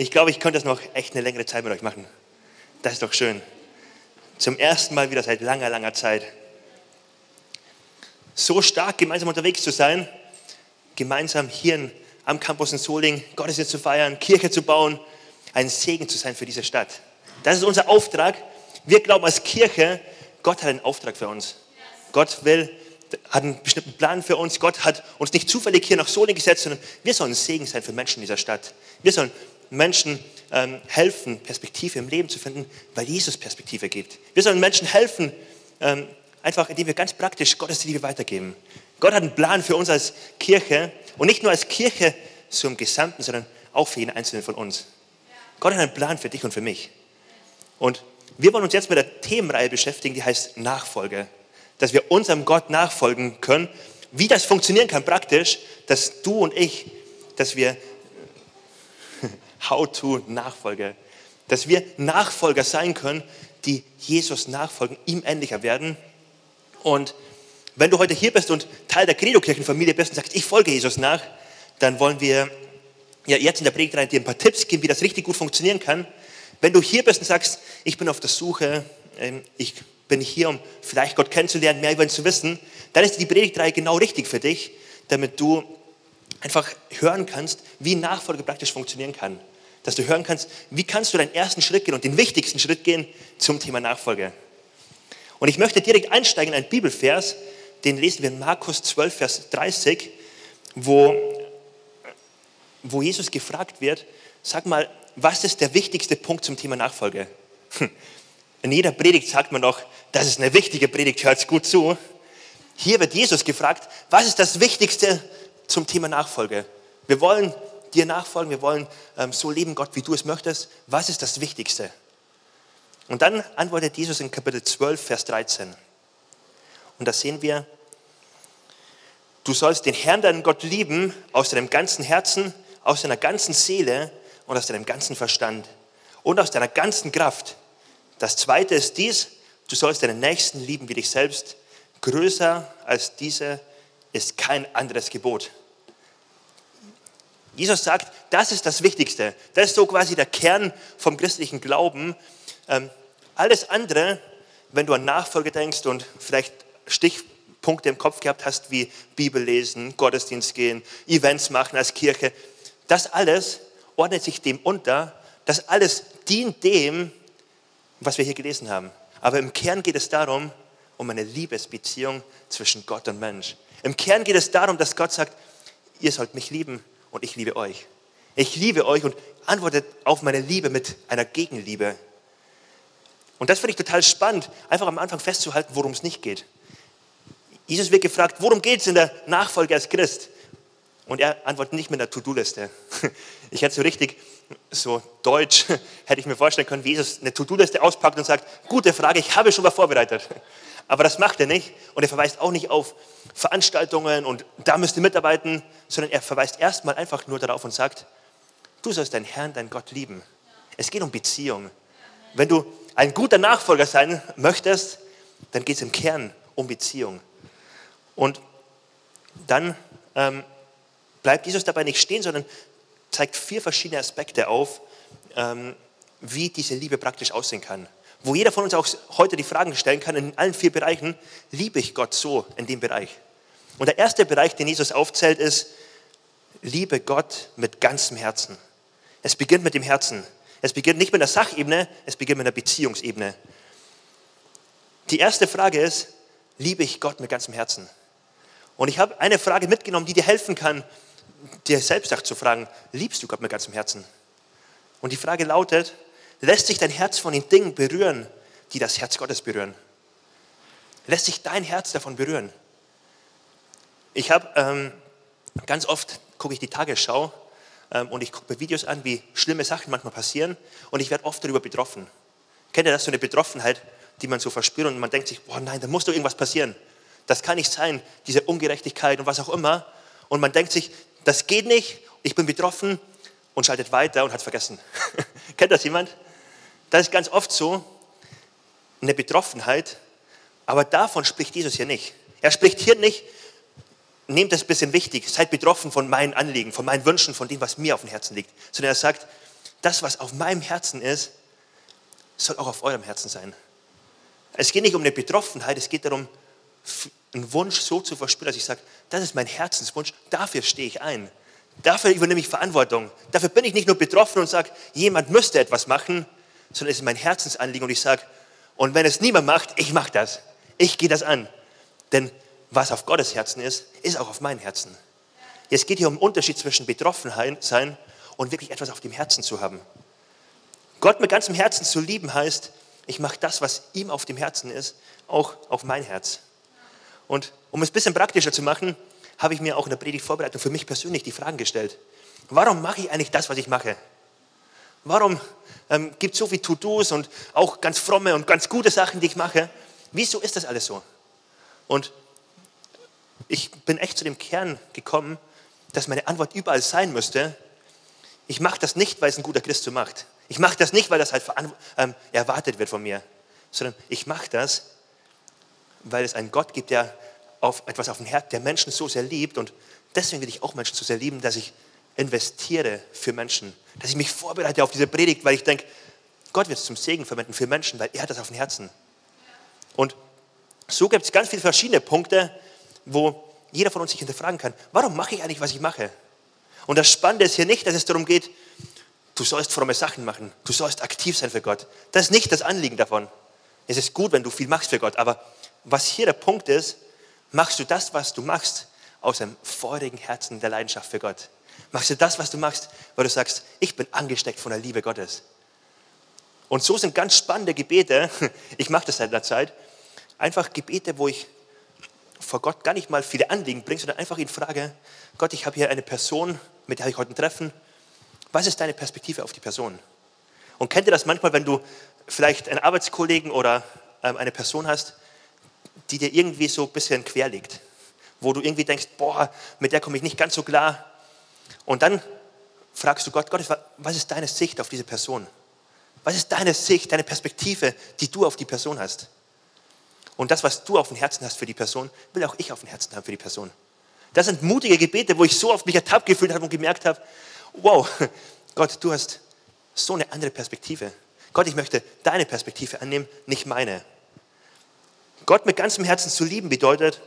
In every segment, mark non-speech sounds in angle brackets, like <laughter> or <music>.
Ich glaube, ich könnte das noch echt eine längere Zeit mit euch machen. Das ist doch schön. Zum ersten Mal wieder seit langer, langer Zeit. So stark gemeinsam unterwegs zu sein, gemeinsam hier am Campus in Soling Gottesdienst zu feiern, Kirche zu bauen, ein Segen zu sein für diese Stadt. Das ist unser Auftrag. Wir glauben als Kirche, Gott hat einen Auftrag für uns. Gott will, hat einen bestimmten Plan für uns. Gott hat uns nicht zufällig hier nach Soling gesetzt, sondern wir sollen ein Segen sein für Menschen in dieser Stadt. Wir sollen Menschen ähm, helfen, Perspektive im Leben zu finden, weil Jesus Perspektive gibt. Wir sollen Menschen helfen, ähm, einfach indem wir ganz praktisch Gottes Liebe weitergeben. Gott hat einen Plan für uns als Kirche und nicht nur als Kirche im Gesamten, sondern auch für jeden Einzelnen von uns. Gott hat einen Plan für dich und für mich. Und wir wollen uns jetzt mit der Themenreihe beschäftigen, die heißt Nachfolge. Dass wir unserem Gott nachfolgen können. Wie das funktionieren kann praktisch, dass du und ich, dass wir How to Nachfolge. Dass wir Nachfolger sein können, die Jesus nachfolgen, ihm ähnlicher werden. Und wenn du heute hier bist und Teil der Credo-Kirchenfamilie bist und sagst, ich folge Jesus nach, dann wollen wir ja, jetzt in der Predigt dir ein paar Tipps geben, wie das richtig gut funktionieren kann. Wenn du hier bist und sagst, ich bin auf der Suche, ähm, ich bin hier, um vielleicht Gott kennenzulernen, mehr über ihn zu wissen, dann ist die Predigtreihe genau richtig für dich, damit du einfach hören kannst, wie Nachfolge praktisch funktionieren kann dass du hören kannst, wie kannst du deinen ersten Schritt gehen und den wichtigsten Schritt gehen zum Thema Nachfolge. Und ich möchte direkt einsteigen in einen Bibelvers, den lesen wir in Markus 12, Vers 30, wo, wo Jesus gefragt wird, sag mal, was ist der wichtigste Punkt zum Thema Nachfolge? Hm. In jeder Predigt sagt man doch, das ist eine wichtige Predigt, hört gut zu. Hier wird Jesus gefragt, was ist das Wichtigste zum Thema Nachfolge? Wir wollen dir nachfolgen, wir wollen ähm, so leben, Gott, wie du es möchtest. Was ist das Wichtigste? Und dann antwortet Jesus in Kapitel 12, Vers 13. Und da sehen wir, du sollst den Herrn, deinen Gott lieben, aus deinem ganzen Herzen, aus deiner ganzen Seele und aus deinem ganzen Verstand und aus deiner ganzen Kraft. Das zweite ist dies, du sollst deinen Nächsten lieben wie dich selbst. Größer als diese ist kein anderes Gebot. Jesus sagt, das ist das Wichtigste. Das ist so quasi der Kern vom christlichen Glauben. Ähm, alles andere, wenn du an Nachfolge denkst und vielleicht Stichpunkte im Kopf gehabt hast, wie Bibel lesen, Gottesdienst gehen, Events machen als Kirche, das alles ordnet sich dem unter. Das alles dient dem, was wir hier gelesen haben. Aber im Kern geht es darum, um eine Liebesbeziehung zwischen Gott und Mensch. Im Kern geht es darum, dass Gott sagt, ihr sollt mich lieben, und ich liebe euch. Ich liebe euch und antwortet auf meine Liebe mit einer Gegenliebe. Und das finde ich total spannend, einfach am Anfang festzuhalten, worum es nicht geht. Jesus wird gefragt, worum geht es in der Nachfolge als Christ? Und er antwortet nicht mit einer To-Do-Liste. <laughs> Ich hätte so richtig, so deutsch, <laughs> hätte ich mir vorstellen können, wie Jesus eine To-Do-Liste auspackt und sagt, gute Frage, ich habe schon mal vorbereitet. <laughs> Aber das macht er nicht. Und er verweist auch nicht auf Veranstaltungen und da müsst ihr mitarbeiten, sondern er verweist erstmal einfach nur darauf und sagt, du sollst deinen Herrn, deinen Gott lieben. Es geht um Beziehung. Wenn du ein guter Nachfolger sein möchtest, dann geht es im Kern um Beziehung. Und dann ähm, bleibt Jesus dabei nicht stehen, sondern zeigt vier verschiedene Aspekte auf, ähm, wie diese Liebe praktisch aussehen kann wo jeder von uns auch heute die Fragen stellen kann, in allen vier Bereichen, liebe ich Gott so in dem Bereich? Und der erste Bereich, den Jesus aufzählt, ist, liebe Gott mit ganzem Herzen. Es beginnt mit dem Herzen. Es beginnt nicht mit der Sachebene, es beginnt mit der Beziehungsebene. Die erste Frage ist, liebe ich Gott mit ganzem Herzen? Und ich habe eine Frage mitgenommen, die dir helfen kann, dir selbst auch zu fragen, liebst du Gott mit ganzem Herzen? Und die Frage lautet, Lässt sich dein Herz von den Dingen berühren, die das Herz Gottes berühren? Lässt sich dein Herz davon berühren? Ich habe ähm, ganz oft gucke ich die Tagesschau ähm, und ich gucke mir Videos an, wie schlimme Sachen manchmal passieren und ich werde oft darüber betroffen. Kennt ihr das, so eine Betroffenheit, die man so verspürt und man denkt sich, boah nein, da muss doch irgendwas passieren. Das kann nicht sein, diese Ungerechtigkeit und was auch immer. Und man denkt sich, das geht nicht, ich bin betroffen und schaltet weiter und hat es vergessen. <laughs> Kennt das jemand? Das ist ganz oft so, eine Betroffenheit, aber davon spricht Jesus hier nicht. Er spricht hier nicht, nehmt das ein bisschen wichtig, seid betroffen von meinen Anliegen, von meinen Wünschen, von dem, was mir auf dem Herzen liegt, sondern er sagt, das, was auf meinem Herzen ist, soll auch auf eurem Herzen sein. Es geht nicht um eine Betroffenheit, es geht darum, einen Wunsch so zu verspüren, dass ich sage, das ist mein Herzenswunsch, dafür stehe ich ein. Dafür übernehme ich Verantwortung. Dafür bin ich nicht nur betroffen und sage, jemand müsste etwas machen, sondern es ist mein Herzensanliegen und ich sage, und wenn es niemand macht, ich mache das. Ich gehe das an. Denn was auf Gottes Herzen ist, ist auch auf mein Herzen. Es geht hier um den Unterschied zwischen Betroffenheit sein und wirklich etwas auf dem Herzen zu haben. Gott mit ganzem Herzen zu lieben heißt, ich mache das, was ihm auf dem Herzen ist, auch auf mein Herz. Und um es ein bisschen praktischer zu machen, habe ich mir auch in der Predigtvorbereitung für mich persönlich die Fragen gestellt. Warum mache ich eigentlich das, was ich mache? Warum ähm, gibt es so viele To-Dos und auch ganz fromme und ganz gute Sachen, die ich mache? Wieso ist das alles so? Und ich bin echt zu dem Kern gekommen, dass meine Antwort überall sein müsste. Ich mache das nicht, weil es ein guter Christ so macht. Ich mache das nicht, weil das halt ähm, erwartet wird von mir, sondern ich mache das, weil es einen Gott gibt, der auf etwas auf dem Herz der Menschen so sehr liebt und deswegen will ich auch Menschen so sehr lieben, dass ich investiere für Menschen, dass ich mich vorbereite auf diese Predigt, weil ich denke, Gott wird es zum Segen verwenden für Menschen, weil er hat das auf dem Herzen. Und so gibt es ganz viele verschiedene Punkte, wo jeder von uns sich hinterfragen kann, warum mache ich eigentlich, was ich mache? Und das Spannende ist hier nicht, dass es darum geht, du sollst fromme Sachen machen, du sollst aktiv sein für Gott. Das ist nicht das Anliegen davon. Es ist gut, wenn du viel machst für Gott, aber was hier der Punkt ist, machst du das, was du machst, aus einem feurigen Herzen der Leidenschaft für Gott. Machst du das, was du machst, weil du sagst, ich bin angesteckt von der Liebe Gottes. Und so sind ganz spannende Gebete, <laughs> ich mache das seit einer Zeit, einfach Gebete, wo ich vor Gott gar nicht mal viele Anliegen bringe, sondern einfach ihn frage, Gott, ich habe hier eine Person, mit der ich heute ein Treffen. Was ist deine Perspektive auf die Person? Und kennt ihr das manchmal, wenn du vielleicht einen Arbeitskollegen oder ähm, eine Person hast, die dir irgendwie so ein bisschen quer liegt, wo du irgendwie denkst, boah, mit der komme ich nicht ganz so klar. Und dann fragst du Gott, Gott, was ist deine Sicht auf diese Person? Was ist deine Sicht, deine Perspektive, die du auf die Person hast? Und das, was du auf dem Herzen hast für die Person, will auch ich auf dem Herzen haben für die Person. Das sind mutige Gebete, wo ich so auf mich ertappt gefühlt habe und gemerkt habe, wow, Gott, du hast so eine andere Perspektive. Gott, ich möchte deine Perspektive annehmen, nicht meine. Gott mit ganzem Herzen zu lieben bedeutet,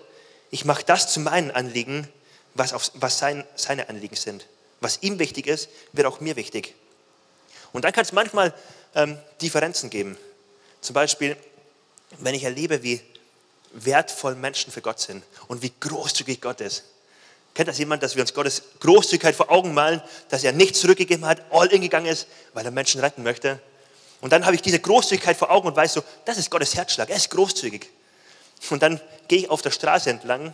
ich mache das zu meinen Anliegen, was, auf, was sein, seine Anliegen sind. Was ihm wichtig ist, wird auch mir wichtig. Und dann kann es manchmal ähm, Differenzen geben. Zum Beispiel, wenn ich erlebe, wie wertvoll Menschen für Gott sind und wie großzügig Gott ist. Kennt das jemand, dass wir uns Gottes Großzügigkeit vor Augen malen, dass er nichts zurückgegeben hat, all in gegangen ist, weil er Menschen retten möchte? Und dann habe ich diese Großzügigkeit vor Augen und weiß so, das ist Gottes Herzschlag, er ist großzügig. Und dann gehe ich auf der Straße entlang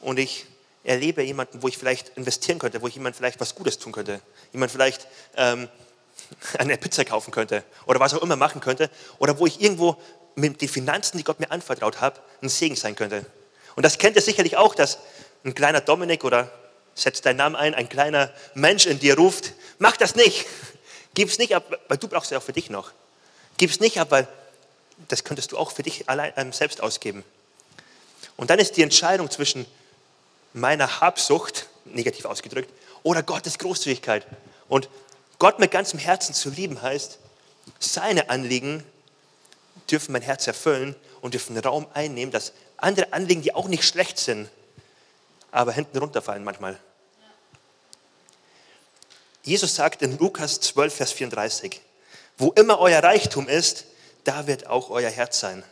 und ich erlebe jemanden, wo ich vielleicht investieren könnte, wo ich jemand vielleicht was Gutes tun könnte. Jemand vielleicht ähm, <laughs> eine Pizza kaufen könnte oder was auch immer machen könnte. Oder wo ich irgendwo mit den Finanzen, die Gott mir anvertraut hat, ein Segen sein könnte. Und das kennt ihr sicherlich auch, dass ein kleiner Dominik oder setzt deinen Namen ein, ein kleiner Mensch in dir ruft, mach das nicht. Gib es nicht ab, weil du brauchst es ja auch für dich noch. Gib es nicht ab, weil das könntest du auch für dich allein ähm, selbst ausgeben. Und dann ist die Entscheidung zwischen meiner Habsucht, negativ ausgedrückt, oder Gottes Großzügigkeit. Und Gott mit ganzem Herzen zu lieben heißt, seine Anliegen dürfen mein Herz erfüllen und dürfen Raum einnehmen, dass andere Anliegen, die auch nicht schlecht sind, aber hinten runterfallen manchmal. Jesus sagt in Lukas 12, Vers 34, wo immer euer Reichtum ist, da wird auch euer Herz sein.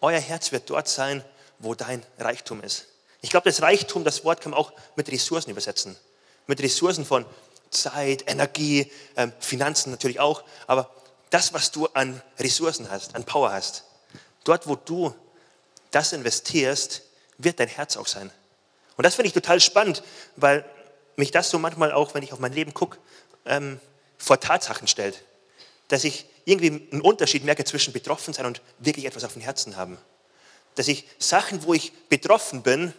Euer Herz wird dort sein, wo dein Reichtum ist. Ich glaube, das Reichtum, das Wort kann man auch mit Ressourcen übersetzen. Mit Ressourcen von Zeit, Energie, ähm, Finanzen natürlich auch. Aber das, was du an Ressourcen hast, an Power hast, dort, wo du das investierst, wird dein Herz auch sein. Und das finde ich total spannend, weil mich das so manchmal auch, wenn ich auf mein Leben gucke, ähm, vor Tatsachen stellt. Dass ich irgendwie einen Unterschied merke zwischen betroffen sein und wirklich etwas auf dem Herzen haben. Dass ich Sachen, wo ich betroffen bin,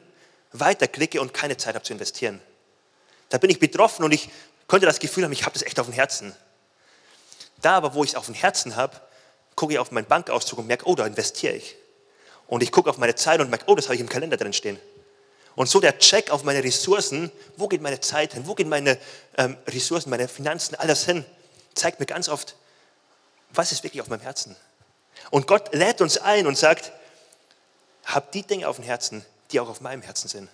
weiterklicke und keine Zeit habe zu investieren. Da bin ich betroffen und ich könnte das Gefühl haben, ich habe das echt auf dem Herzen. Da aber, wo ich es auf dem Herzen habe, gucke ich auf meinen Bankauszug und merke, oh, da investiere ich. Und ich gucke auf meine Zeit und merke, oh, das habe ich im Kalender drin stehen. Und so der Check auf meine Ressourcen, wo geht meine Zeit hin, wo gehen meine ähm, Ressourcen, meine Finanzen, alles hin, zeigt mir ganz oft, was ist wirklich auf meinem Herzen. Und Gott lädt uns ein und sagt, hab die Dinge auf dem Herzen, die auch auf meinem Herzen sind.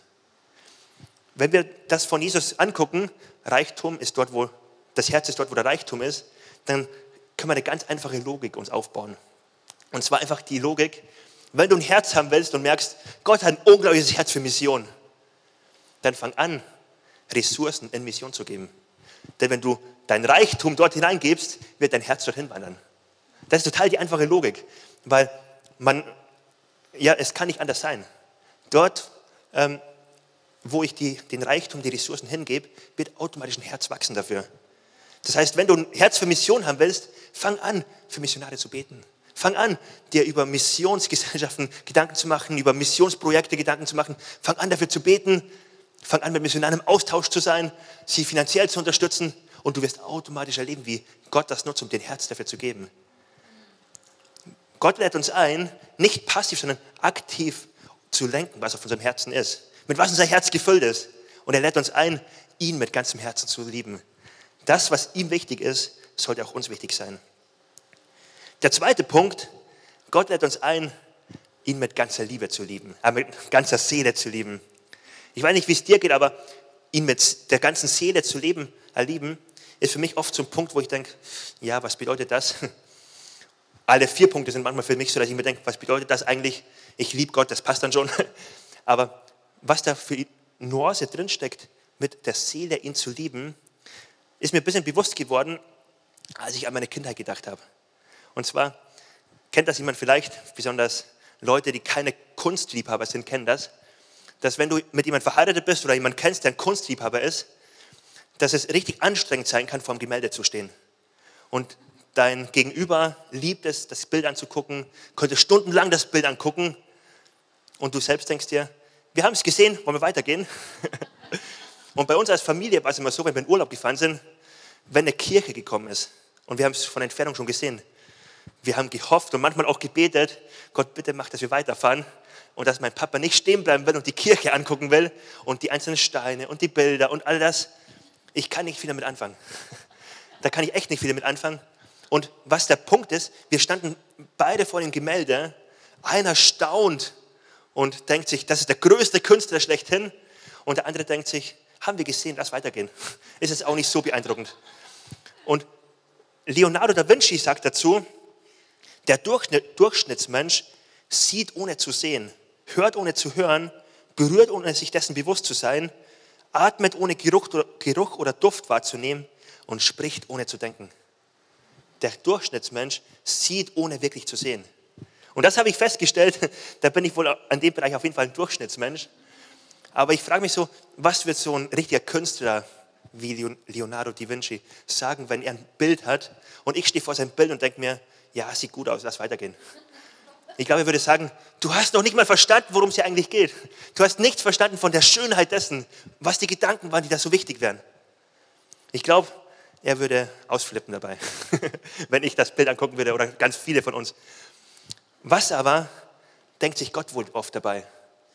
Wenn wir das von Jesus angucken, Reichtum ist dort, wo das Herz ist dort, wo der Reichtum ist, dann können wir eine ganz einfache Logik uns aufbauen. Und zwar einfach die Logik, wenn du ein Herz haben willst und merkst, Gott hat ein unglaubliches Herz für Mission, dann fang an, Ressourcen in Mission zu geben. Denn wenn du dein Reichtum dort hineingibst, wird dein Herz dorthin wandern. Das ist total die einfache Logik, weil man, ja, es kann nicht anders sein. Dort, ähm, wo ich die, den Reichtum, die Ressourcen hingebe, wird automatisch ein Herz wachsen dafür. Das heißt, wenn du ein Herz für Mission haben willst, fang an, für Missionare zu beten. Fang an, dir über Missionsgesellschaften Gedanken zu machen, über Missionsprojekte Gedanken zu machen. Fang an, dafür zu beten. Fang an, mit Missionaren im Austausch zu sein, sie finanziell zu unterstützen. Und du wirst automatisch erleben, wie Gott das nutzt, um den Herz dafür zu geben. Gott lädt uns ein, nicht passiv, sondern aktiv zu lenken, was auf unserem Herzen ist. Mit was unser Herz gefüllt ist. Und er lädt uns ein, ihn mit ganzem Herzen zu lieben. Das, was ihm wichtig ist, sollte auch uns wichtig sein. Der zweite Punkt, Gott lädt uns ein, ihn mit ganzer Liebe zu lieben, äh, mit ganzer Seele zu lieben. Ich weiß nicht, wie es dir geht, aber ihn mit der ganzen Seele zu leben, erlieben, ist für mich oft so Punkt, wo ich denke, ja, was bedeutet das? <laughs> Alle vier Punkte sind manchmal für mich so, dass ich mir denke, was bedeutet das eigentlich? Ich liebe Gott, das passt dann schon. <laughs> Aber was da für Nuance drinsteckt, mit der Seele ihn zu lieben, ist mir ein bisschen bewusst geworden, als ich an meine Kindheit gedacht habe. Und zwar, kennt das jemand vielleicht, besonders Leute, die keine Kunstliebhaber sind, kennen das, dass wenn du mit jemandem verheiratet bist oder jemanden kennst, der ein Kunstliebhaber ist, dass es richtig anstrengend sein kann, vor dem Gemälde zu stehen. Und dein Gegenüber liebt es, das Bild anzugucken, könnte stundenlang das Bild angucken und du selbst denkst dir, wir haben es gesehen, wollen wir weitergehen? <laughs> und bei uns als Familie war es immer so, wenn wir in Urlaub gefahren sind, wenn eine Kirche gekommen ist und wir haben es von Entfernung schon gesehen, wir haben gehofft und manchmal auch gebetet, Gott bitte mach, dass wir weiterfahren und dass mein Papa nicht stehen bleiben will und die Kirche angucken will und die einzelnen Steine und die Bilder und all das. Ich kann nicht viel damit anfangen. <laughs> Da kann ich echt nicht viel damit anfangen. Und was der Punkt ist, wir standen beide vor dem Gemälde, einer staunt und denkt sich, das ist der größte Künstler schlechthin und der andere denkt sich, haben wir gesehen, lass weitergehen. <laughs> Ist es auch nicht so beeindruckend. Und Leonardo da Vinci sagt dazu, der Durchschnittsmensch sieht ohne zu sehen, hört ohne zu hören, berührt ohne sich dessen bewusst zu sein, atmet ohne Geruch, oder Duft wahrzunehmen und spricht ohne zu denken. Der Durchschnittsmensch sieht ohne wirklich zu sehen. Und das habe ich festgestellt, <laughs> da bin ich wohl an dem Bereich auf jeden Fall ein Durchschnittsmensch. Aber ich frage mich so, was wird so ein richtiger Künstler wie Leonardo da Vinci sagen, wenn er ein Bild hat und ich stehe vor seinem Bild und denke mir, ja, sieht gut aus, lass weitergehen. Ich glaube, er würde sagen, du hast noch nicht mal verstanden, worum es hier eigentlich geht. Du hast nichts verstanden von der Schönheit dessen, was die Gedanken waren, die da so wichtig wären. Ich glaube, er würde ausflippen dabei, <laughs> wenn ich das Bild angucken würde oder ganz viele von uns. Was aber denkt sich Gott wohl oft dabei?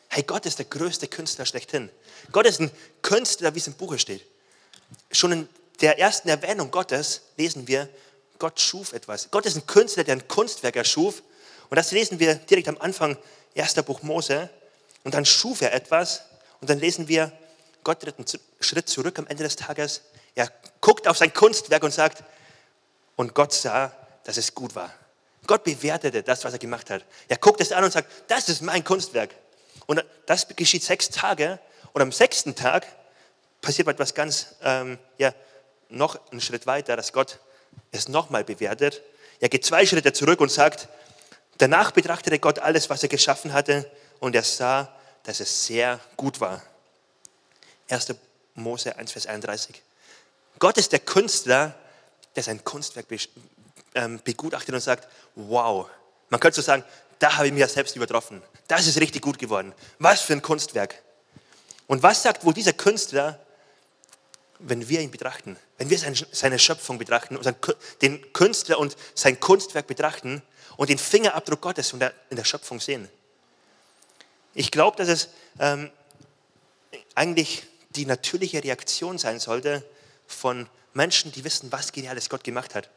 Hey, Gott ist der größte Künstler schlechthin. Gott ist ein Künstler, wie es im Buche steht. Schon in der ersten Erwähnung Gottes lesen wir, Gott schuf etwas. Gott ist ein Künstler, der ein Kunstwerk erschuf. Und das lesen wir direkt am Anfang, erster Buch Mose. Und dann schuf er etwas. Und dann lesen wir, Gott tritt einen Schritt zurück am Ende des Tages. Er guckt auf sein Kunstwerk und sagt, und Gott sah, dass es gut war. Gott bewertete das, was er gemacht hat. Er guckt es an und sagt, das ist mein Kunstwerk. Und das geschieht sechs Tage. Und am sechsten Tag passiert etwas ganz, ähm, ja, noch einen Schritt weiter, dass Gott es nochmal bewertet. Er geht zwei Schritte zurück und sagt, danach betrachtete Gott alles, was er geschaffen hatte und er sah, dass es sehr gut war. 1. Mose 1, Vers 31. Gott ist der Künstler, der sein Kunstwerk ähm, begutachtet und sagt, wow, man könnte so sagen, da habe ich mich ja selbst übertroffen. Das ist richtig gut geworden. Was für ein Kunstwerk. Und was sagt wohl dieser Künstler, wenn wir ihn betrachten, wenn wir seine Schöpfung betrachten, den Künstler und sein Kunstwerk betrachten und den Fingerabdruck Gottes in der Schöpfung sehen. Ich glaube, dass es ähm, eigentlich die natürliche Reaktion sein sollte von Menschen, die wissen, was Geniales Gott gemacht hat.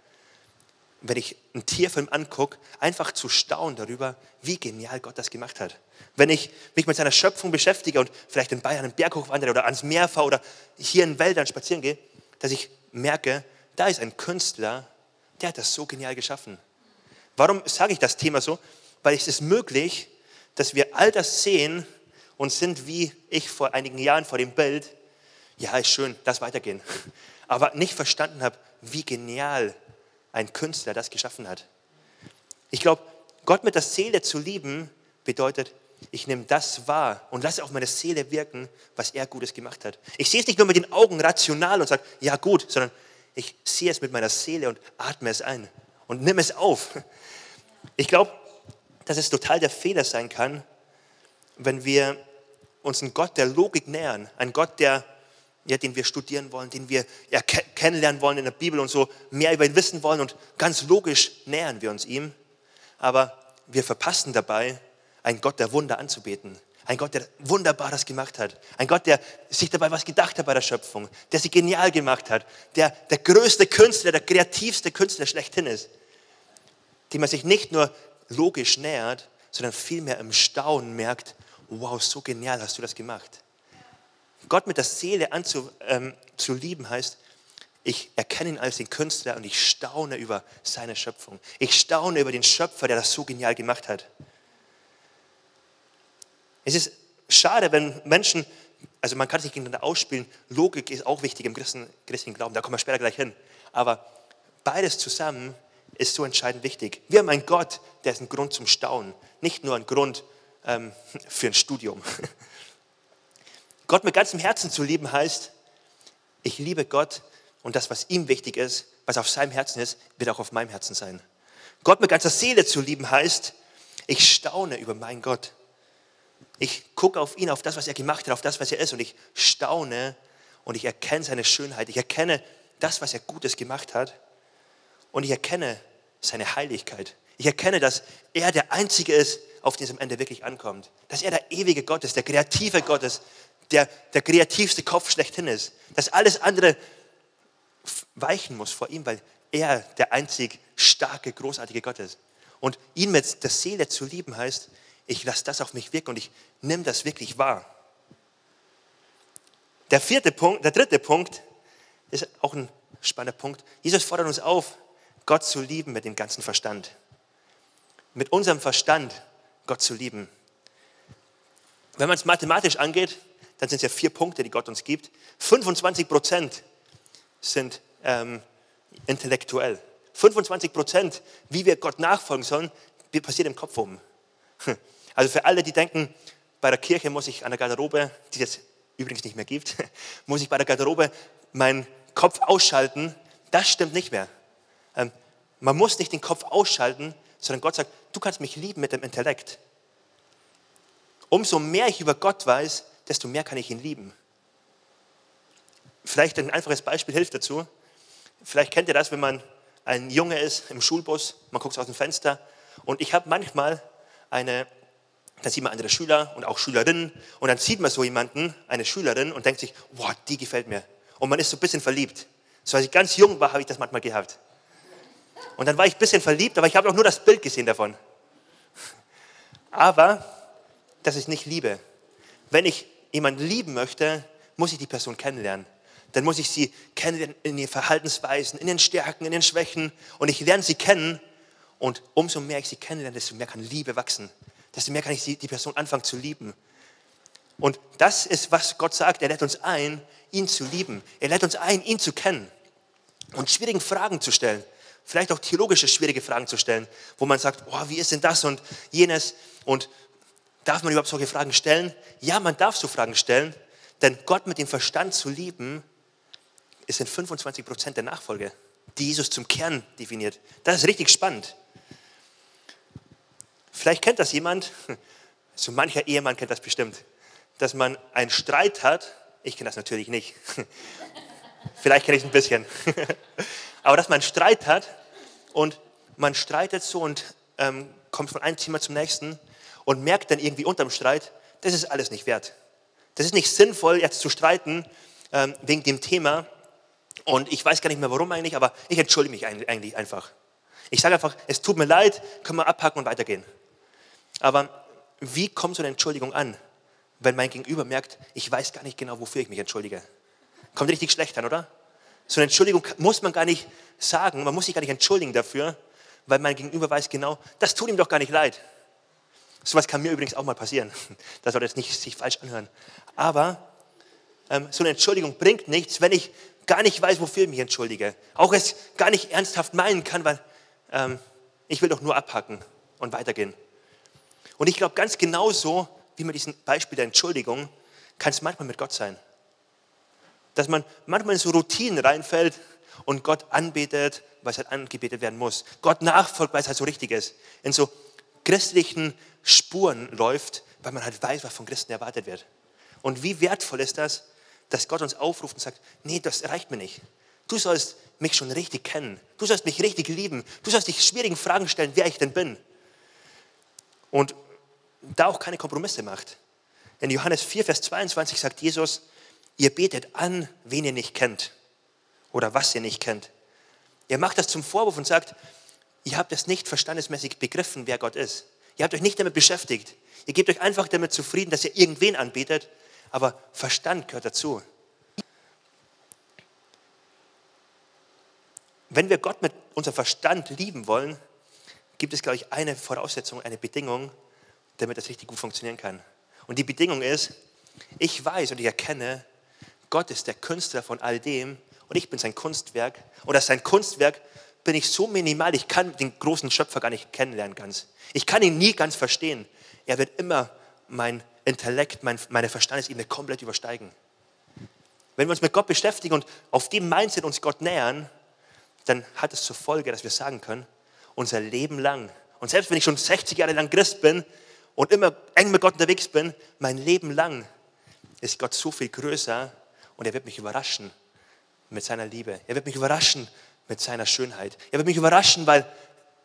Wenn ich einen Tierfilm angucke, einfach zu staunen darüber, wie genial Gott das gemacht hat. Wenn ich mich mit seiner Schöpfung beschäftige und vielleicht in Bayern einen Berg hochwandere oder ans Meer fahre oder hier in Wäldern spazieren gehe, dass ich merke, da ist ein Künstler, der hat das so genial geschaffen. Warum sage ich das Thema so? Weil es ist möglich, dass wir all das sehen und sind wie ich vor einigen Jahren vor dem Bild, ja, ist schön, lass weitergehen. Aber nicht verstanden habe, wie genial ein Künstler das geschaffen hat. Ich glaube, Gott mit der Seele zu lieben bedeutet, ich nehme das wahr und lasse auf meine Seele wirken, was er Gutes gemacht hat. Ich sehe es nicht nur mit den Augen rational und sage, ja gut, sondern ich sehe es mit meiner Seele und atme es ein und nimm es auf. Ich glaube, dass es total der Fehler sein kann, wenn wir uns einen Gott der Logik nähern, einen Gott, der, ja, den wir studieren wollen, den wir ja, kennenlernen wollen in der Bibel und so mehr über ihn wissen wollen und ganz logisch nähern wir uns ihm. Aber wir verpassen dabei, einen Gott der Wunder anzubeten. Ein Gott, der Wunderbares gemacht hat. Ein Gott, der sich dabei was gedacht hat bei der Schöpfung. Der sie genial gemacht hat. Der der größte Künstler, der kreativste Künstler schlechthin ist. Dem man sich nicht nur logisch nähert, sondern vielmehr im Staunen merkt, wow, so genial hast du das gemacht. Gott mit der Seele anzulieben ähm, heißt, ich erkenne ihn als den Künstler und ich staune über seine Schöpfung. Ich staune über den Schöpfer, der das so genial gemacht hat. Es ist schade, wenn Menschen, also man kann sich gegeneinander ausspielen, Logik ist auch wichtig im christlichen Glauben, da kommen wir später gleich hin. Aber beides zusammen ist so entscheidend wichtig. Wir haben einen Gott, der ist ein Grund zum Staunen, nicht nur ein Grund ähm, <laughs> für ein Studium. <laughs> Gott mit ganzem Herzen zu lieben heißt, ich liebe Gott und das, was ihm wichtig ist, was auf seinem Herzen ist, wird auch auf meinem Herzen sein. Gott mit ganzer Seele zu lieben heißt, ich staune über meinen Gott. Ich gucke auf ihn, auf das, was er gemacht hat, auf das, was er ist und ich staune und ich erkenne seine Schönheit. Ich erkenne das, was er Gutes gemacht hat und ich erkenne seine Heiligkeit. Ich erkenne, dass er der Einzige ist, auf den es am Ende wirklich ankommt. Dass er der ewige Gott ist, der kreative Gott ist, der, der kreativste Kopf schlechthin ist. Dass alles andere weichen muss vor ihm, weil er der einzig starke, großartige Gott ist. Und ihn mit der Seele zu lieben heißt, ich lasse das auf mich wirken und ich nehme das wirklich wahr. Der vierte Punkt, der dritte Punkt ist auch ein spannender Punkt. Jesus fordert uns auf, Gott zu lieben mit dem ganzen Verstand. Mit unserem Verstand Gott zu lieben. Wenn man es mathematisch angeht, dann sind es ja vier Punkte, die Gott uns gibt. 25 Prozent sind ähm, intellektuell. 25 Prozent, wie wir Gott nachfolgen sollen, passiert im Kopf oben. <laughs> Also für alle, die denken, bei der Kirche muss ich an der Garderobe, die es jetzt übrigens nicht mehr gibt, <laughs> muss ich bei der Garderobe meinen Kopf ausschalten, das stimmt nicht mehr. Ähm, man muss nicht den Kopf ausschalten, sondern Gott sagt, du kannst mich lieben mit dem Intellekt. Umso mehr ich über Gott weiß, desto mehr kann ich ihn lieben. Vielleicht ein einfaches Beispiel hilft dazu. Vielleicht kennt ihr das, wenn man ein Junge ist im Schulbus, man guckt aus dem Fenster und ich habe manchmal eine, da sieht man andere Schüler und auch Schülerinnen und dann sieht man so jemanden, eine Schülerin und denkt sich, boah, die gefällt mir. Und man ist so ein bisschen verliebt. So als ich ganz jung war, habe ich das manchmal gehabt. Und dann war ich ein bisschen verliebt, aber ich habe auch nur das Bild gesehen davon. Aber das ist nicht Liebe. Wenn ich jemanden lieben möchte, muss ich die Person kennenlernen. Dann muss ich sie kennenlernen in ihren Verhaltensweisen, in den Stärken, in den Schwächen. Und ich lerne sie kennen. Und umso mehr ich sie kennenlerne, desto mehr kann Liebe wachsen. Desto mehr kann ich die Person anfangen zu lieben. Und das ist, was Gott sagt. Er lädt uns ein, ihn zu lieben. Er lädt uns ein, ihn zu kennen und schwierigen Fragen zu stellen vielleicht auch theologische schwierige Fragen zu stellen, wo man sagt, oh, wie ist denn das und jenes und darf man überhaupt solche Fragen stellen? Ja, man darf so Fragen stellen, denn Gott mit dem Verstand zu lieben, ist in 25 Prozent der Nachfolge, die Jesus zum Kern definiert. Das ist richtig spannend. Vielleicht kennt das jemand, <laughs> so mancher Ehemann kennt das bestimmt, dass man einen Streit hat. Ich kenne das natürlich nicht. <laughs> Vielleicht kenne ich es ein bisschen. <laughs> Aber dass man Streit hat und man streitet so und ähm, kommt von einem Thema zum nächsten und merkt dann irgendwie unterm Streit, das ist alles nicht wert. Das ist nicht sinnvoll, jetzt zu streiten ähm, wegen dem Thema. Und ich weiß gar nicht mehr, warum eigentlich, aber ich entschuldige mich eigentlich einfach. Ich sage einfach, es tut mir leid, können wir abhaken und weitergehen. Aber wie kommt so eine Entschuldigung an, wenn mein Gegenüber merkt, ich weiß gar nicht genau, wofür ich mich entschuldige? Kommt richtig schlecht an, oder? So eine Entschuldigung muss man gar nicht sagen, man muss sich gar nicht entschuldigen dafür, weil mein Gegenüber weiß genau, das tut ihm doch gar nicht leid. So was kann mir übrigens auch mal passieren. <laughs> Das soll jetzt nicht sich falsch anhören. Aber ähm, so eine Entschuldigung bringt nichts, wenn ich gar nicht weiß, wofür ich mich entschuldige. Auch es gar nicht ernsthaft meinen kann, weil ähm, ich will doch nur abhacken und weitergehen. Und ich glaube, ganz genauso wie mit diesem Beispiel der Entschuldigung, kann es manchmal mit Gott sein. Dass man manchmal in so Routinen reinfällt und Gott anbetet, es halt angebetet werden muss. Gott nachfolgt, weil es halt so richtig ist. In so christlichen Spuren läuft, weil man halt weiß, was von Christen erwartet wird. Und wie wertvoll ist das, dass Gott uns aufruft und sagt, nee, das reicht mir nicht. Du sollst mich schon richtig kennen. Du sollst mich richtig lieben. Du sollst dich schwierigen Fragen stellen, wer ich denn bin. Und da auch keine Kompromisse macht. In Johannes 4, Vers 22 sagt Jesus, ihr betet an, wen ihr nicht kennt oder was ihr nicht kennt. Er macht das zum Vorwurf und sagt, ihr habt es nicht verstandesmäßig begriffen, wer Gott ist. Ihr habt euch nicht damit beschäftigt. Ihr gebt euch einfach damit zufrieden, dass ihr irgendwen anbetet, aber Verstand gehört dazu. Wenn wir Gott mit unserem Verstand lieben wollen, gibt es, glaube ich, eine Voraussetzung, eine Bedingung, damit das richtig gut funktionieren kann. Und die Bedingung ist, ich weiß und ich erkenne, Gott ist der Künstler von all dem und ich bin sein Kunstwerk. Und als sein Kunstwerk bin ich so minimal, ich kann den großen Schöpfer gar nicht kennenlernen ganz. Ich kann ihn nie ganz verstehen. Er wird immer mein Intellekt, mein, meine Verstandesebene komplett übersteigen. Wenn wir uns mit Gott beschäftigen und auf dem Mindset uns Gott nähern, dann hat es zur Folge, dass wir sagen können, unser Leben lang, und selbst wenn ich schon 60 Jahre lang Christ bin und immer eng mit Gott unterwegs bin, mein Leben lang ist Gott so viel größer und er wird mich überraschen mit seiner Liebe. Er wird mich überraschen mit seiner Schönheit. Er wird mich überraschen, weil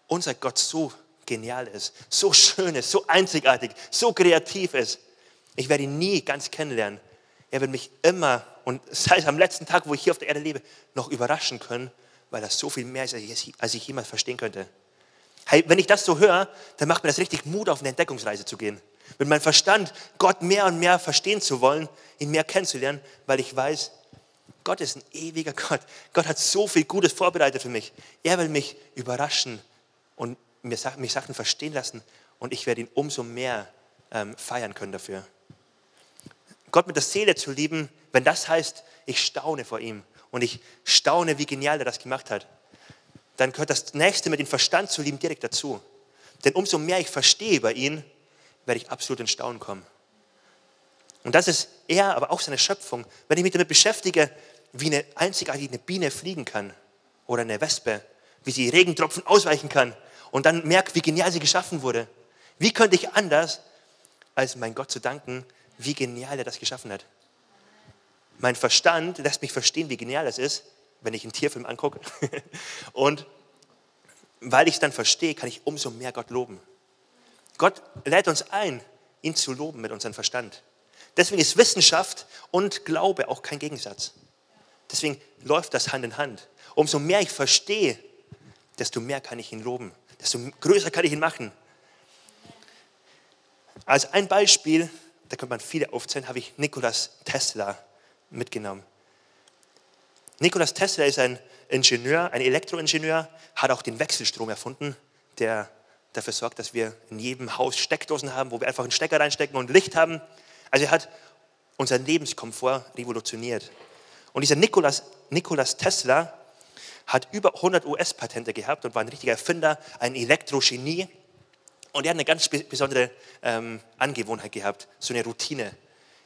unser Gott so genial ist, so schön ist, so einzigartig, so kreativ ist. Ich werde ihn nie ganz kennenlernen. Er wird mich immer, und <laughs> sei es am letzten Tag, wo ich hier auf der Erde lebe, noch überraschen können, weil das so viel mehr ist, als ich jemals verstehen könnte. Hey, wenn ich das so höre, dann macht mir das richtig Mut, auf eine Entdeckungsreise zu gehen. Mit meinem Verstand, Gott mehr und mehr verstehen zu wollen, ihn mehr kennenzulernen, weil ich weiß, Gott ist ein ewiger Gott. Gott hat so viel Gutes vorbereitet für mich. Er will mich überraschen und mich Sachen verstehen lassen und ich werde ihn umso mehr ähm, feiern können dafür. Gott mit der Seele zu lieben, wenn das heißt, ich staune vor ihm und ich staune, wie genial er das gemacht hat, dann gehört das nächste mit dem Verstand zu lieben direkt dazu. Denn umso mehr ich verstehe über ihn, werde ich absolut in Staunen kommen. Und das ist er, aber auch seine Schöpfung. Wenn ich mich damit beschäftige, wie eine einzigartige Biene fliegen kann oder eine Wespe, wie sie Regentropfen ausweichen kann und dann merke, wie genial sie geschaffen wurde. Wie könnte ich anders, als mein Gott zu danken, wie genial er das geschaffen hat? Mein Verstand lässt mich verstehen, wie genial das ist, wenn ich einen Tierfilm angucke. <laughs> Und weil ich es dann verstehe, kann ich umso mehr Gott loben. Gott lädt uns ein, ihn zu loben mit unserem Verstand. Deswegen ist Wissenschaft und Glaube auch kein Gegensatz. Deswegen läuft das Hand in Hand. Umso mehr ich verstehe, desto mehr kann ich ihn loben, desto größer kann ich ihn machen. Als ein Beispiel, da könnte man viele aufzählen, habe ich Nikolaus Tesla mitgenommen. Nikolaus Tesla ist ein Ingenieur, ein Elektroingenieur, hat auch den Wechselstrom erfunden, der dafür sorgt, dass wir in jedem Haus Steckdosen haben, wo wir einfach einen Stecker reinstecken und Licht haben. Also er hat unseren Lebenskomfort revolutioniert. Und dieser Nikolaus, Nikolaus Tesla hat über 100 US-Patente gehabt und war ein richtiger Erfinder, ein Elektrogenie. Und er hat eine ganz besondere ähm, Angewohnheit gehabt, so eine Routine.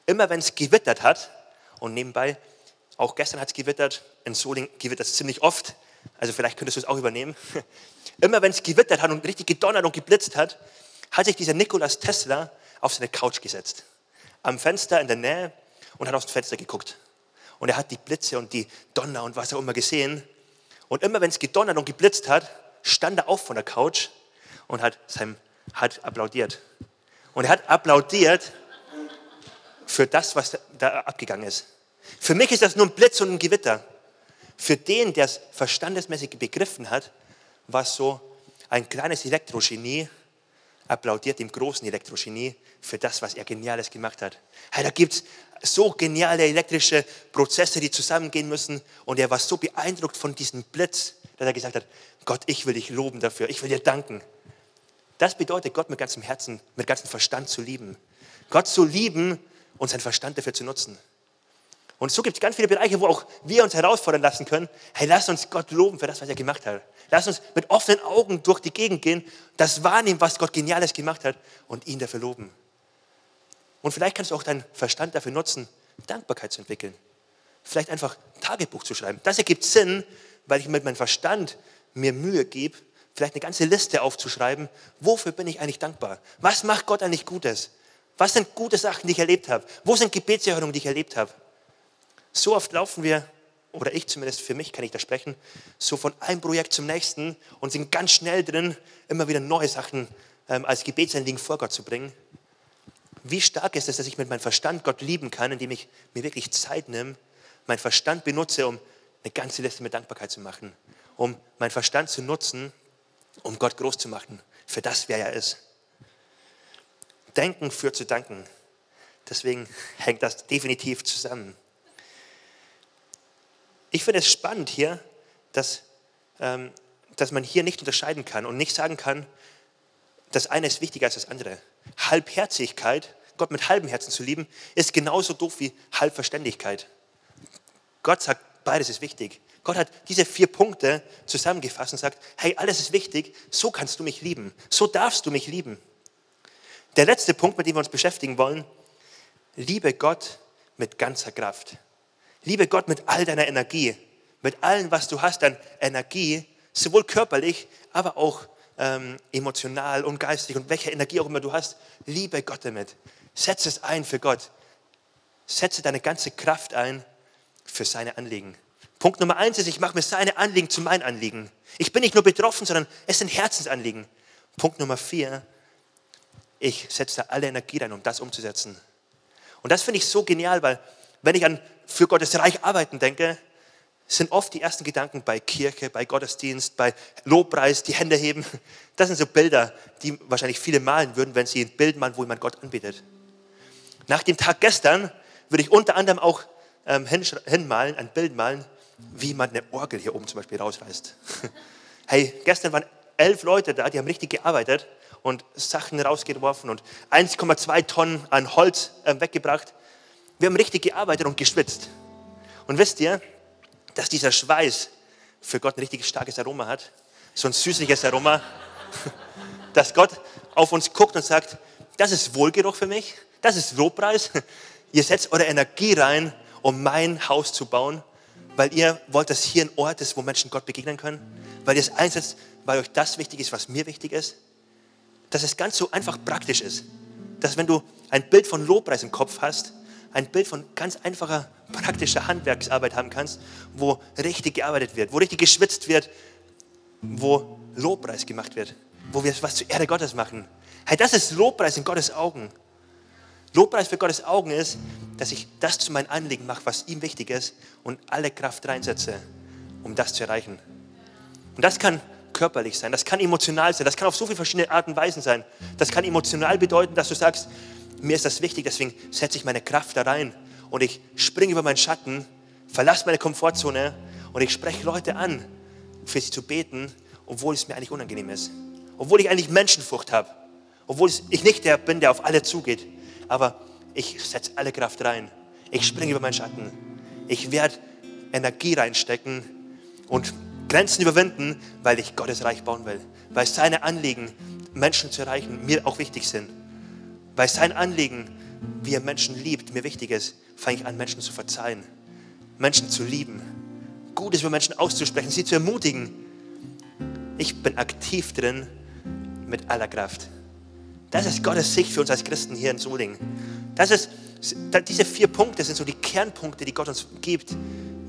Immer wenn es gewittert hat, und nebenbei, auch gestern hat es gewittert, in Soling gewittert es ziemlich oft, also vielleicht könntest du es auch übernehmen. <laughs> Immer wenn es gewittert hat und richtig gedonnert und geblitzt hat, hat sich dieser Nikolaus Tesla auf seine Couch gesetzt, am Fenster in der Nähe und hat dem Fenster geguckt. Und er hat die Blitze und die Donner und was auch immer gesehen. Und immer wenn es gedonnert und geblitzt hat, stand er auf von der Couch und hat, seinem, hat applaudiert. Und er hat applaudiert für das, was da abgegangen ist. Für mich ist das nur ein Blitz und ein Gewitter. Für den, der es verstandesmäßig begriffen hat, war es so, ein kleines Elektrogenie applaudiert dem großen Elektrogenie für das, was er Geniales gemacht hat. Hey, da gibt es so geniale elektrische Prozesse, die zusammengehen müssen. Und er war so beeindruckt von diesem Blitz, dass er gesagt hat, Gott, ich will dich loben dafür, ich will dir danken. Das bedeutet, Gott mit ganzem Herzen, mit ganzem Verstand zu lieben. Gott zu lieben und seinen Verstand dafür zu nutzen. Und so gibt es ganz viele Bereiche, wo auch wir uns herausfordern lassen können. Hey, lass uns Gott loben für das, was er gemacht hat. Lass uns mit offenen Augen durch die Gegend gehen, das wahrnehmen, was Gott Geniales gemacht hat und ihn dafür loben. Und vielleicht kannst du auch deinen Verstand dafür nutzen, Dankbarkeit zu entwickeln. Vielleicht einfach ein Tagebuch zu schreiben. Das ergibt Sinn, weil ich mit meinem Verstand mir Mühe gebe, vielleicht eine ganze Liste aufzuschreiben, wofür bin ich eigentlich dankbar? Was macht Gott eigentlich Gutes? Was sind gute Sachen, die ich erlebt habe? Wo sind Gebetserhörungen, die ich erlebt habe? So oft laufen wir, oder ich zumindest, für mich kann ich da sprechen, so von einem Projekt zum nächsten und sind ganz schnell drin, immer wieder neue Sachen ähm, als Gebetsanliegen vor Gott zu bringen. Wie stark ist es, dass ich mit meinem Verstand Gott lieben kann, indem ich mir wirklich Zeit nehme, meinen Verstand benutze, um eine ganze Liste mit Dankbarkeit zu machen, um meinen Verstand zu nutzen, um Gott groß zu machen, für das, wer er ist. Denken führt zu Danken. Deswegen <laughs> hängt das definitiv zusammen. Ich finde es spannend hier, dass, ähm, dass man hier nicht unterscheiden kann und nicht sagen kann, das eine ist wichtiger als das andere. Halbherzigkeit, Gott mit halbem Herzen zu lieben, ist genauso doof wie Halbverständigkeit. Gott sagt, beides ist wichtig. Gott hat diese vier Punkte zusammengefasst und sagt, hey, alles ist wichtig, so kannst du mich lieben, so darfst du mich lieben. Der letzte Punkt, mit dem wir uns beschäftigen wollen, liebe Gott mit ganzer Kraft. Liebe Gott mit all deiner Energie, mit allem, was du hast an Energie, sowohl körperlich, aber auch ähm, emotional und geistig und welche Energie auch immer du hast, liebe Gott damit. Setze es ein für Gott. Setze deine ganze Kraft ein für seine Anliegen. Punkt Nummer eins ist, ich mache mir seine Anliegen zu meinem Anliegen. Ich bin nicht nur betroffen, sondern es sind Herzensanliegen. Punkt Nummer vier, ich setze da alle Energie rein, um das umzusetzen. Und das finde ich so genial, weil wenn ich an für Gottes Reich arbeiten denke, sind oft die ersten Gedanken bei Kirche, bei Gottesdienst, bei Lobpreis, die Hände heben. Das sind so Bilder, die wahrscheinlich viele malen würden, wenn sie ein Bild malen, wo jemand Gott anbetet. Nach dem Tag gestern würde ich unter anderem auch ähm, hinmalen, ein Bild malen, wie jemand eine Orgel hier oben zum Beispiel rausreißt. <laughs> Hey, gestern waren elf Leute da, die haben richtig gearbeitet und Sachen rausgeworfen und 1,2 Tonnen an Holz äh, weggebracht. Wir haben richtig gearbeitet und geschwitzt. Und wisst ihr, dass dieser Schweiß für Gott ein richtig starkes Aroma hat? So ein süßliches Aroma, <laughs> dass Gott auf uns guckt und sagt, das ist Wohlgeruch für mich, das ist Lobpreis. <laughs> Ihr setzt eure Energie rein, um mein Haus zu bauen, weil ihr wollt, dass hier ein Ort ist, wo Menschen Gott begegnen können, weil ihr es einsetzt, weil euch das wichtig ist, was mir wichtig ist. Dass es ganz so einfach praktisch ist. Dass wenn du ein Bild von Lobpreis im Kopf hast, ein Bild von ganz einfacher, praktischer Handwerksarbeit haben kannst, wo richtig gearbeitet wird, wo richtig geschwitzt wird, wo Lobpreis gemacht wird, wo wir was zur Ehre Gottes machen. Hey, das ist Lobpreis in Gottes Augen. Lobpreis für Gottes Augen ist, dass ich das zu meinem Anliegen mache, was ihm wichtig ist und alle Kraft reinsetze, um das zu erreichen. Und das kann körperlich sein, das kann emotional sein, das kann auf so viele verschiedene Arten und Weisen sein. Das kann emotional bedeuten, dass du sagst, mir ist das wichtig, deswegen setze ich meine Kraft da rein und ich springe über meinen Schatten, verlasse meine Komfortzone und ich spreche Leute an, für sie zu beten, obwohl es mir eigentlich unangenehm ist. Obwohl ich eigentlich Menschenfurcht habe. Obwohl ich nicht der bin, der auf alle zugeht. Aber ich setze alle Kraft rein. Ich springe über meinen Schatten. Ich werde Energie reinstecken und Grenzen überwinden, weil ich Gottes Reich bauen will. Weil seine Anliegen, Menschen zu erreichen, mir auch wichtig sind. Weil sein Anliegen, wie er Menschen liebt, mir wichtig ist, fange ich an, Menschen zu verzeihen, Menschen zu lieben, Gutes über Menschen auszusprechen, sie zu ermutigen. Ich bin aktiv drin mit aller Kraft. Das ist Gottes Sicht für uns als Christen hier in Solingen. Das ist, diese vier Punkte sind so die Kernpunkte, die Gott uns gibt,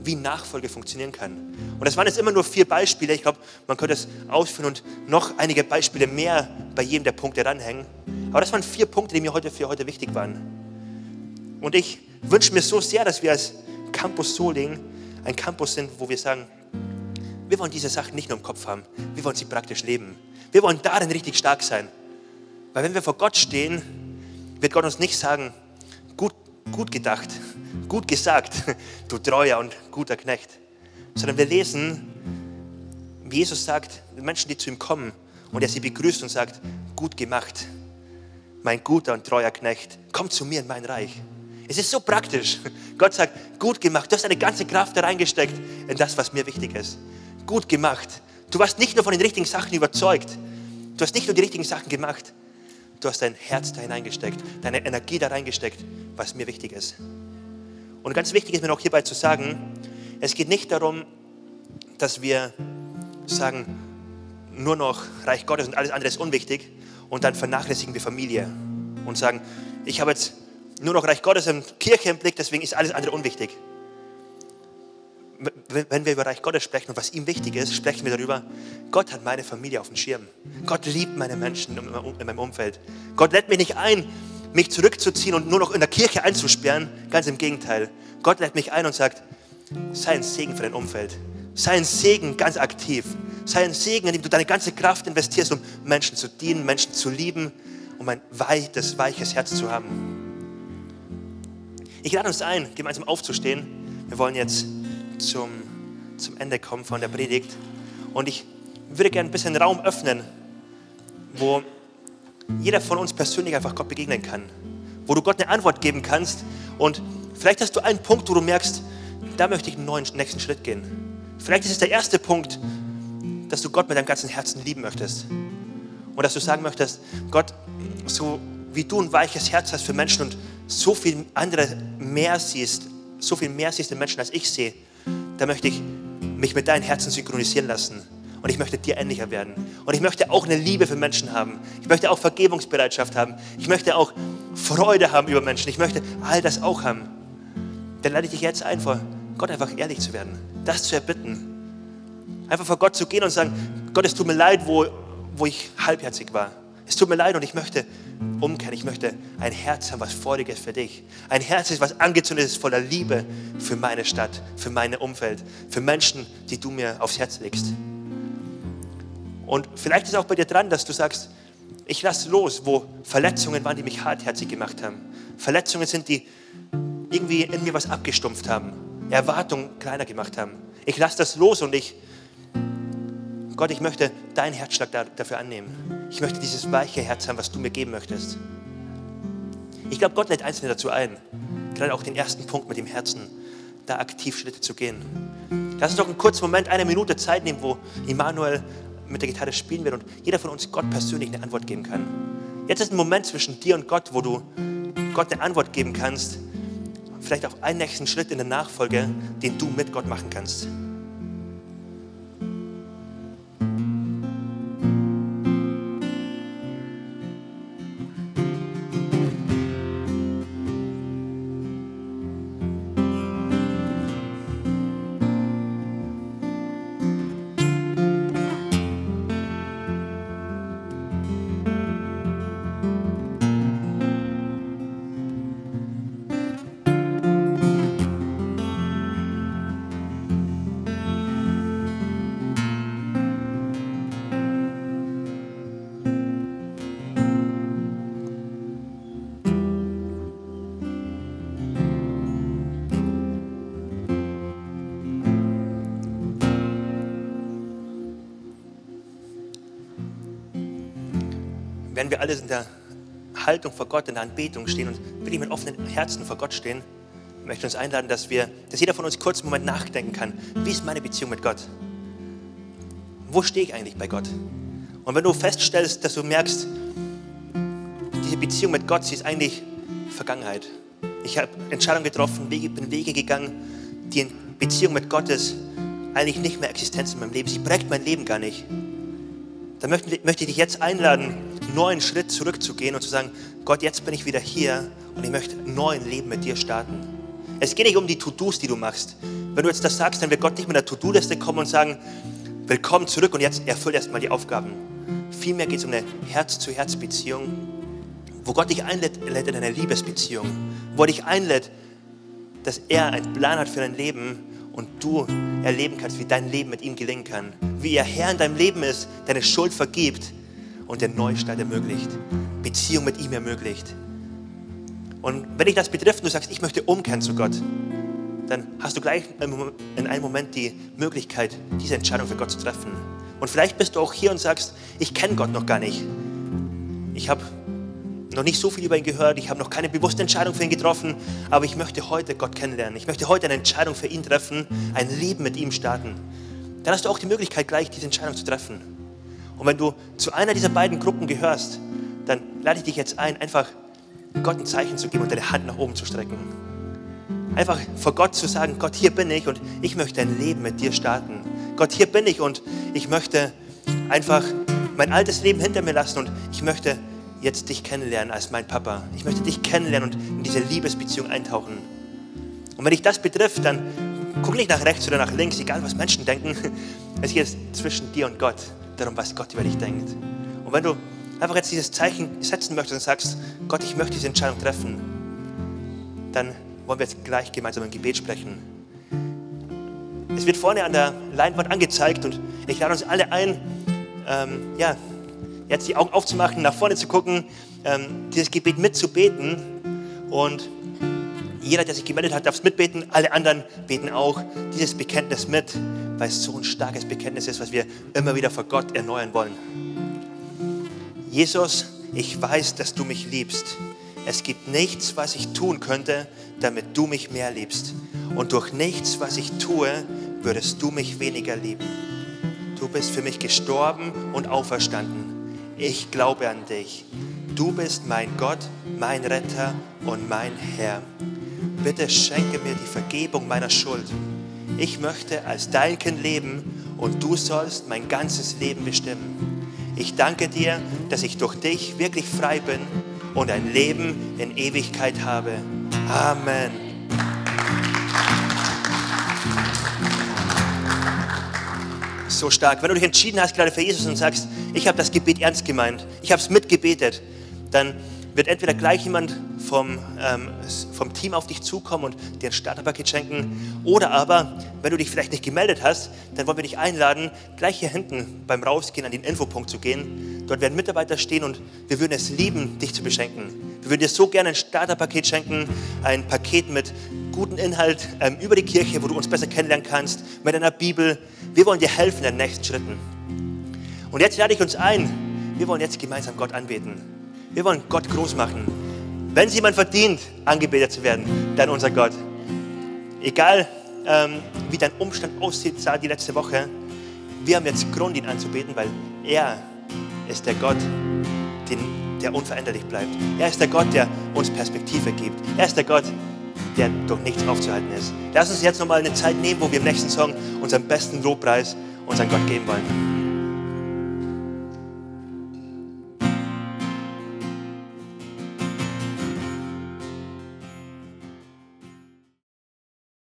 wie Nachfolge funktionieren kann. Und das waren jetzt immer nur vier Beispiele. Ich glaube, man könnte es ausführen und noch einige Beispiele mehr bei jedem der Punkte ranhängen. Aber das waren vier Punkte, die mir heute für heute wichtig waren. Und ich wünsche mir so sehr, dass wir als Campus Soling ein Campus sind, wo wir sagen, wir wollen diese Sachen nicht nur im Kopf haben, wir wollen sie praktisch leben. Wir wollen darin richtig stark sein. Weil wenn wir vor Gott stehen, wird Gott uns nicht sagen, gut, gedacht, gut gesagt, du treuer und guter Knecht. Sondern wir lesen, wie Jesus sagt, Menschen, die zu ihm kommen und er sie begrüßt und sagt, gut gemacht, mein guter und treuer Knecht, komm zu mir in mein Reich. Es ist so praktisch. Gott sagt, gut gemacht. Du hast deine ganze Kraft da reingesteckt in das, was mir wichtig ist. Gut gemacht. Du warst nicht nur von den richtigen Sachen überzeugt. Du hast nicht nur die richtigen Sachen gemacht. Du hast dein Herz da hineingesteckt, deine Energie da reingesteckt, was mir wichtig ist. Und ganz wichtig ist mir noch hierbei zu sagen, es geht nicht darum, dass wir sagen, nur noch Reich Gottes und alles andere ist unwichtig und dann vernachlässigen wir Familie und sagen, ich habe jetzt nur noch Reich Gottes und Kirche im Blick, deswegen ist alles andere unwichtig. Wenn wir über Reich Gottes sprechen und was ihm wichtig ist, sprechen wir darüber, Gott hat meine Familie auf dem Schirm. Gott liebt meine Menschen in meinem Umfeld. Gott lädt mich nicht ein, mich zurückzuziehen und nur noch in der Kirche einzusperren. Ganz im Gegenteil. Gott lädt mich ein und sagt, sei ein Segen für dein Umfeld. Sei ein Segen ganz aktiv. Sei ein Segen, in dem du deine ganze Kraft investierst, um Menschen zu dienen, Menschen zu lieben, um ein weites, weiches Herz zu haben. Ich lade uns ein, gemeinsam aufzustehen. Wir wollen jetzt zum, zum Ende kommen von der Predigt. Und ich würde gerne ein bisschen Raum öffnen, wo jeder von uns persönlich einfach Gott begegnen kann. Wo du Gott eine Antwort geben kannst. Und vielleicht hast du einen Punkt, wo du merkst, da möchte ich einen neuen nächsten Schritt gehen. Vielleicht ist es der erste Punkt, dass du Gott mit deinem ganzen Herzen lieben möchtest. Und dass du sagen möchtest, Gott, so wie du ein weiches Herz hast für Menschen und so viel andere mehr siehst, so viel mehr siehst in Menschen, als ich sehe, da möchte ich mich mit deinem Herzen synchronisieren lassen. Und ich möchte dir ähnlicher werden. Und ich möchte auch eine Liebe für Menschen haben. Ich möchte auch Vergebungsbereitschaft haben. Ich möchte auch Freude haben über Menschen. Ich möchte all das auch haben. Dann lade ich dich jetzt ein, vor Gott einfach ehrlich zu werden. Das zu erbitten. Einfach vor Gott zu gehen und sagen, Gott, es tut mir leid, wo, wo ich halbherzig war. Es tut mir leid und ich möchte umkehren. Ich möchte ein Herz haben, was freudig ist für dich. Ein Herz ist, was angezündet ist voller Liebe für meine Stadt, für mein Umfeld, für Menschen, die du mir aufs Herz legst. Und vielleicht ist auch bei dir dran, dass du sagst, ich lasse los, wo Verletzungen waren, die mich hartherzig gemacht haben. Verletzungen sind, die irgendwie in mir was abgestumpft haben, Erwartungen kleiner gemacht haben. Ich lasse das los und ich Gott, ich möchte deinen Herzschlag dafür annehmen. Ich möchte dieses weiche Herz haben, was du mir geben möchtest. Ich glaube, Gott lädt Einzelne dazu ein, gerade auch den ersten Punkt mit dem Herzen, da aktiv Schritte zu gehen. Lass uns doch einen kurzen Moment, eine Minute Zeit nehmen, wo Immanuel mit der Gitarre spielen wird und jeder von uns Gott persönlich eine Antwort geben kann. Jetzt ist ein Moment zwischen dir und Gott, wo du Gott eine Antwort geben kannst, vielleicht auch einen nächsten Schritt in der Nachfolge, den du mit Gott machen kannst. Wenn wir alle in der Haltung vor Gott, in der Anbetung stehen und wirklich mit offenen Herzen vor Gott stehen, möchte ich uns einladen, dass wir, dass jeder von uns kurz einen Moment nachdenken kann. Wie ist meine Beziehung mit Gott? Wo stehe ich eigentlich bei Gott? Und wenn du feststellst, dass du merkst, diese Beziehung mit Gott, sie ist eigentlich Vergangenheit. Ich habe Entscheidungen getroffen, Wege, bin Wege gegangen, die Beziehung mit Gott ist eigentlich nicht mehr Existenz in meinem Leben. Sie prägt mein Leben gar nicht. Dann möchte, möchte ich dich jetzt einladen, neuen Schritt zurückzugehen und zu sagen, Gott, jetzt bin ich wieder hier und ich möchte ein neues Leben mit dir starten. Es geht nicht um die To-Dos, die du machst. Wenn du jetzt das sagst, dann wird Gott nicht mit einer To-Do-Liste kommen und sagen, willkommen zurück und jetzt erfüll erstmal die Aufgaben. Vielmehr geht es um eine Herz-zu-Herz-Beziehung, wo Gott dich einlädt in eine Liebesbeziehung, wo er dich einlädt, dass er einen Plan hat für dein Leben und du erleben kannst, wie dein Leben mit ihm gelingen kann, wie er Herr in deinem Leben ist, deine Schuld vergibt und den Neustart ermöglicht, Beziehung mit ihm ermöglicht. Und wenn dich das betrifft und du sagst, ich möchte umkehren zu Gott, dann hast du gleich in einem Moment die Möglichkeit, diese Entscheidung für Gott zu treffen. Und vielleicht bist du auch hier und sagst, ich kenne Gott noch gar nicht. Ich habe noch nicht so viel über ihn gehört, ich habe noch keine bewusste Entscheidung für ihn getroffen, aber ich möchte heute Gott kennenlernen. Ich möchte heute eine Entscheidung für ihn treffen, ein Leben mit ihm starten. Dann hast du auch die Möglichkeit, gleich diese Entscheidung zu treffen. Und wenn du zu einer dieser beiden Gruppen gehörst, dann lade ich dich jetzt ein, einfach Gott ein Zeichen zu geben und deine Hand nach oben zu strecken. Einfach vor Gott zu sagen, Gott, hier bin ich und ich möchte ein Leben mit dir starten. Gott, hier bin ich und ich möchte einfach mein altes Leben hinter mir lassen und ich möchte jetzt dich kennenlernen als mein Papa. Ich möchte dich kennenlernen und in diese Liebesbeziehung eintauchen. Und wenn dich das betrifft, dann guck nicht nach rechts oder nach links, egal was Menschen denken. <laughs> Es geht zwischen dir und Gott, darum, was Gott über dich denkt. Und wenn du einfach jetzt dieses Zeichen setzen möchtest und sagst, Gott, ich möchte diese Entscheidung treffen, dann wollen wir jetzt gleich gemeinsam ein Gebet sprechen. Es wird vorne an der Leinwand angezeigt und ich lade uns alle ein, ähm, ja, jetzt die Augen aufzumachen, nach vorne zu gucken, ähm, dieses Gebet mitzubeten. Und jeder, der sich gemeldet hat, darf es mitbeten. Alle anderen beten auch dieses Bekenntnis mit, weil es so ein starkes Bekenntnis ist, was wir immer wieder vor Gott erneuern wollen. Jesus, ich weiß, dass du mich liebst. Es gibt nichts, was ich tun könnte, damit du mich mehr liebst. Und durch nichts, was ich tue, würdest du mich weniger lieben. Du bist für mich gestorben und auferstanden ich glaube an dich. Du bist mein Gott, mein Retter und mein Herr. Bitte schenke mir die Vergebung meiner Schuld. Ich möchte als dein Kind leben und du sollst mein ganzes Leben bestimmen. Ich danke dir, dass ich durch dich wirklich frei bin und ein Leben in Ewigkeit habe. Amen. so stark. Wenn du dich entschieden hast, gerade für Jesus und sagst, ich habe das Gebet ernst gemeint, ich habe es mitgebetet, dann wird entweder gleich jemand vom, ähm, vom Team auf dich zukommen und dir ein Starterpaket schenken. Oder aber, wenn du dich vielleicht nicht gemeldet hast, dann wollen wir dich einladen, gleich hier hinten beim Rausgehen an den Infopunkt zu gehen. Dort werden Mitarbeiter stehen und wir würden es lieben, dich zu beschenken. Wir würden dir so gerne ein Starterpaket schenken, ein Paket mit guten Inhalt ähm, über die Kirche, wo du uns besser kennenlernen kannst, mit einer Bibel. Wir wollen dir helfen in den nächsten Schritten. Und jetzt lade ich uns ein, wir wollen jetzt gemeinsam Gott anbeten. Wir wollen Gott groß machen. Wenn es jemand verdient, angebetet zu werden, dann unser Gott. Egal, ähm, wie dein Umstand aussieht, sah die letzte Woche, wir haben jetzt Grund, ihn anzubeten, weil er ist der Gott, den, der unveränderlich bleibt. Er ist der Gott, der uns Perspektive gibt. Er ist der Gott, der durch nichts aufzuhalten ist. Lass uns jetzt nochmal eine Zeit nehmen, wo wir im nächsten Song unseren besten Lobpreis unseren Gott geben wollen.